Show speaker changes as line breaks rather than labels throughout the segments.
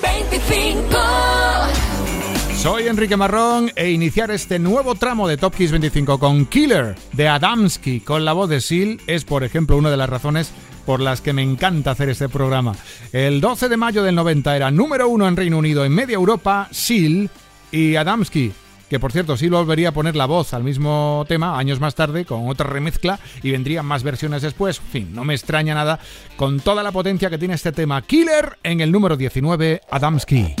25.
Soy Enrique Marrón e iniciar este nuevo tramo de Top Kiss 25 con Killer de Adamski con la voz de Seal es, por ejemplo, una de las razones por las que me encanta hacer este programa. El 12 de mayo del 90 era número uno en Reino Unido, en media Europa, Seal y Adamski que por cierto sí volvería a poner la voz al mismo tema años más tarde con otra remezcla y vendrían más versiones después. En fin, no me extraña nada con toda la potencia que tiene este tema Killer en el número 19, Adamski.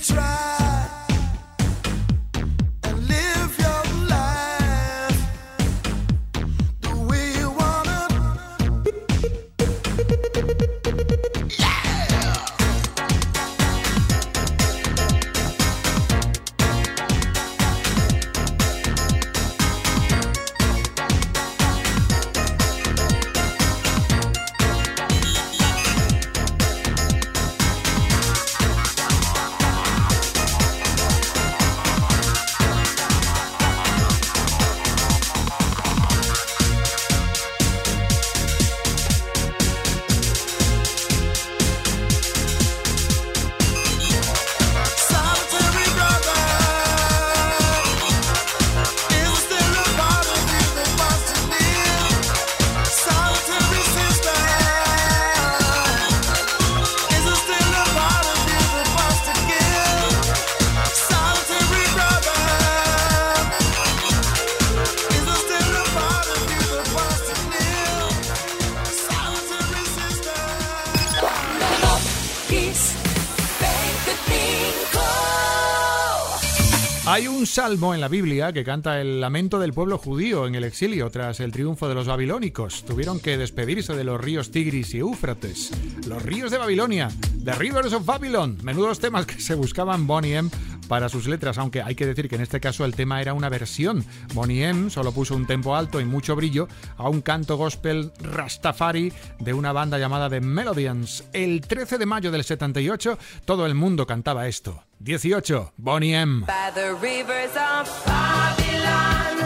try. Salmo en la Biblia que canta el lamento del pueblo judío en el exilio tras el triunfo de los babilónicos. Tuvieron que despedirse de los ríos Tigris y Éufrates. Los ríos de Babilonia, The Rivers of Babylon. Menudos temas que se buscaban Bonnie para sus letras, aunque hay que decir que en este caso el tema era una versión. Bonnie M solo puso un tempo alto y mucho brillo a un canto gospel rastafari de una banda llamada The Melodians. El 13 de mayo del 78 todo el mundo cantaba esto. 18. Bonnie M.
25.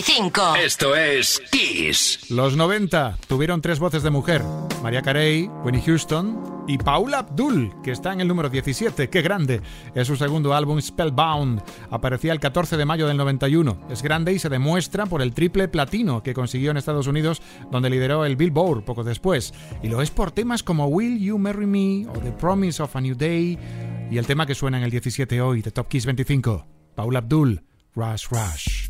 25.
Esto es Kiss.
Los 90 tuvieron tres voces de mujer: María Carey, Winnie Houston y Paula Abdul, que está en el número 17. ¡Qué grande! Es su segundo álbum, Spellbound. Aparecía el 14 de mayo del 91. Es grande y se demuestra por el triple platino que consiguió en Estados Unidos, donde lideró el Billboard poco después. Y lo es por temas como Will You Marry Me o The Promise of a New Day y el tema que suena en el 17 hoy de Top Kiss 25. Paula Abdul, Rush Rush.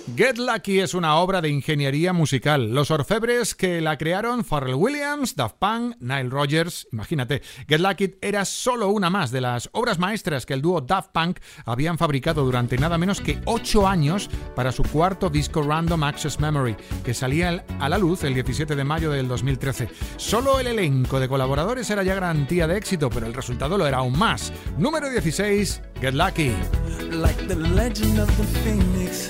Get Lucky es una obra de ingeniería musical. Los orfebres que la crearon, Pharrell Williams, Daft Punk, Nile Rodgers. Imagínate, Get Lucky era solo una más de las obras maestras que el dúo Daft Punk habían fabricado durante nada menos que 8 años para su cuarto disco Random Access Memory, que salía a la luz el 17 de mayo del 2013. Solo el elenco de colaboradores era ya garantía de éxito, pero el resultado lo era aún más. Número 16, Get Lucky.
Legend phoenix,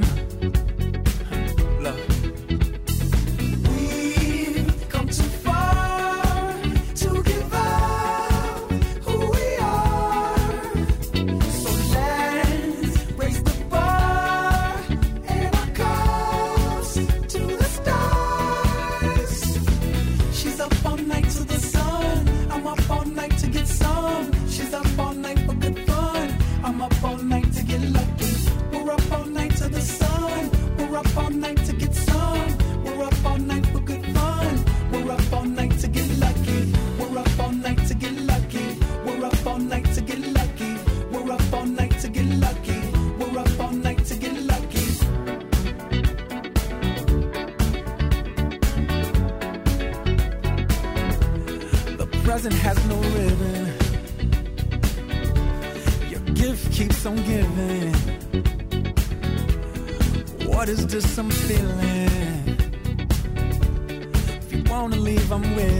I'm with.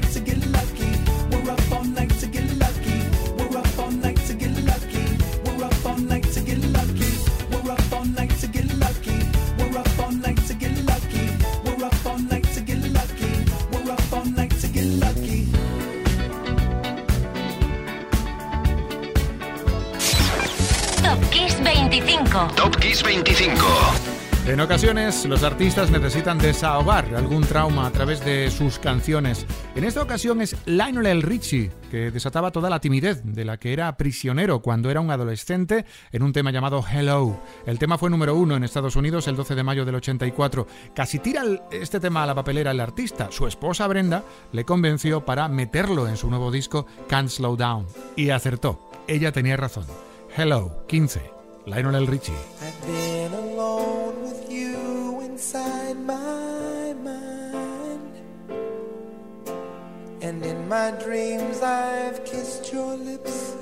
like to get
En ocasiones, los artistas necesitan desahogar algún trauma a través de sus canciones. En esta ocasión es Lionel Richie, que desataba toda la timidez de la que era prisionero cuando era un adolescente en un tema llamado Hello. El tema fue número uno en Estados Unidos el 12 de mayo del 84. Casi tira este tema a la papelera el artista. Su esposa Brenda le convenció para meterlo en su nuevo disco Can't Slow Down. Y acertó. Ella tenía razón. Hello, 15. Lionel Richie.
Inside my mind. And in my dreams, I've kissed your lips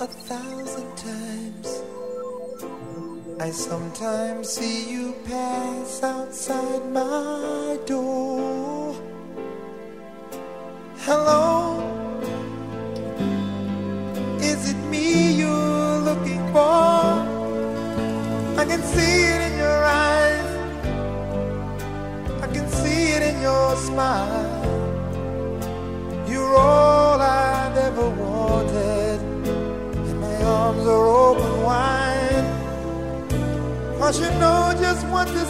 a thousand times. I sometimes see you pass outside my door. Hello,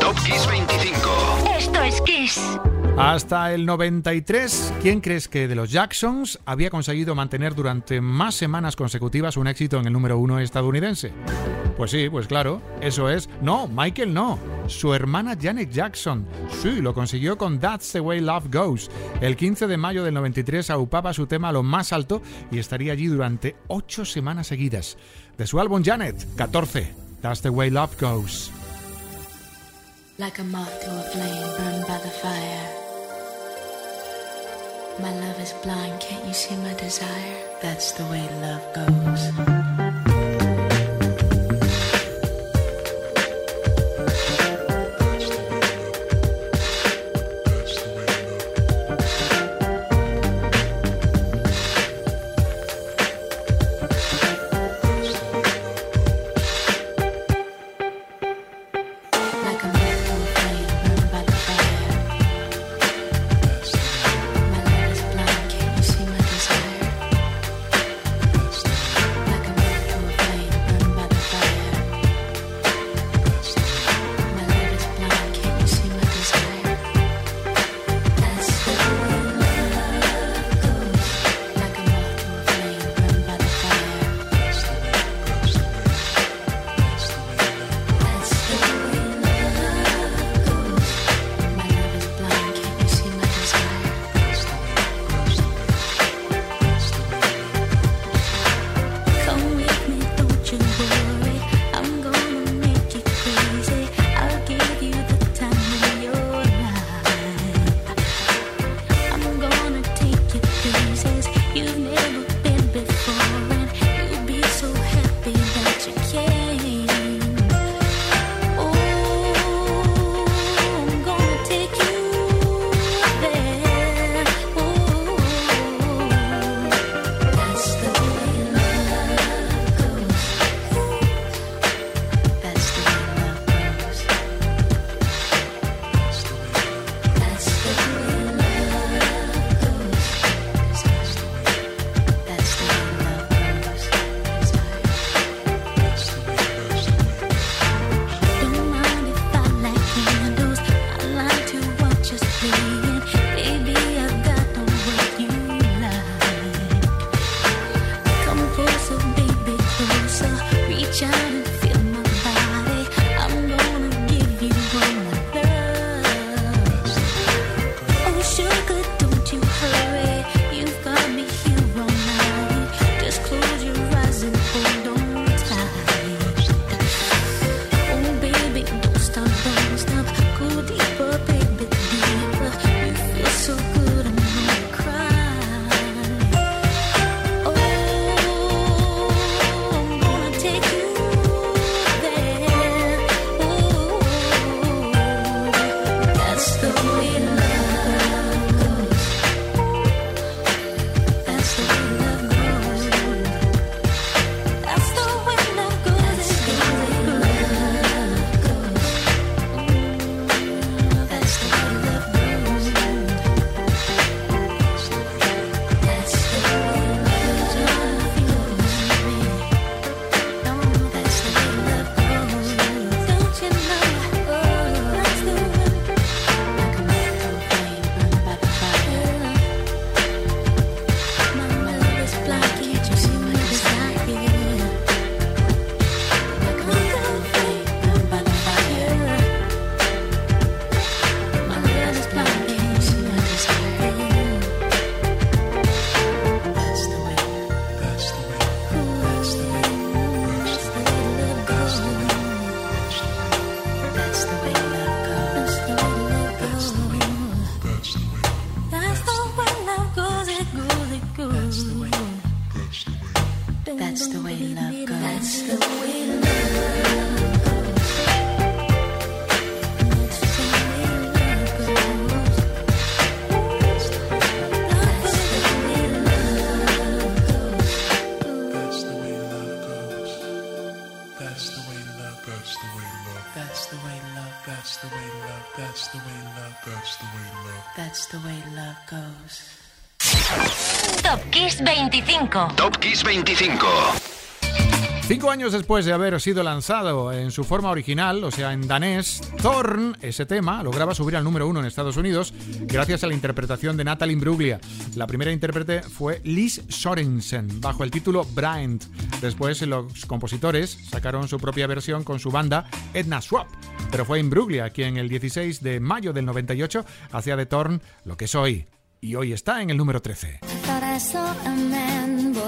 Top Kiss 25. Esto es Kiss.
Hasta el 93, ¿quién crees que de los Jacksons había conseguido mantener durante más semanas consecutivas un éxito en el número uno estadounidense? Pues sí, pues claro, eso es. No, Michael no. Su hermana Janet Jackson. Sí, lo consiguió con That's the Way Love Goes. El 15 de mayo del 93 aupaba su tema a lo más alto y estaría allí durante ocho semanas seguidas. De su álbum Janet, 14. That's the Way Love Goes.
Like a moth to a flame burned by the fire. My love is blind, can't you see my desire? That's the way love goes.
25.
Top Kiss 25.
Cinco años después de haber sido lanzado en su forma original, o sea, en danés, Thorn, ese tema, lograba subir al número uno en Estados Unidos gracias a la interpretación de Natalie Imbruglia. La primera intérprete fue Liz Sorensen, bajo el título Bryant. Después, los compositores sacaron su propia versión con su banda Edna Swap, pero fue Imbruglia quien el 16 de mayo del 98 hacía de Thorn lo que es hoy. Y hoy está en el número 13.
Thought I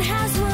has run.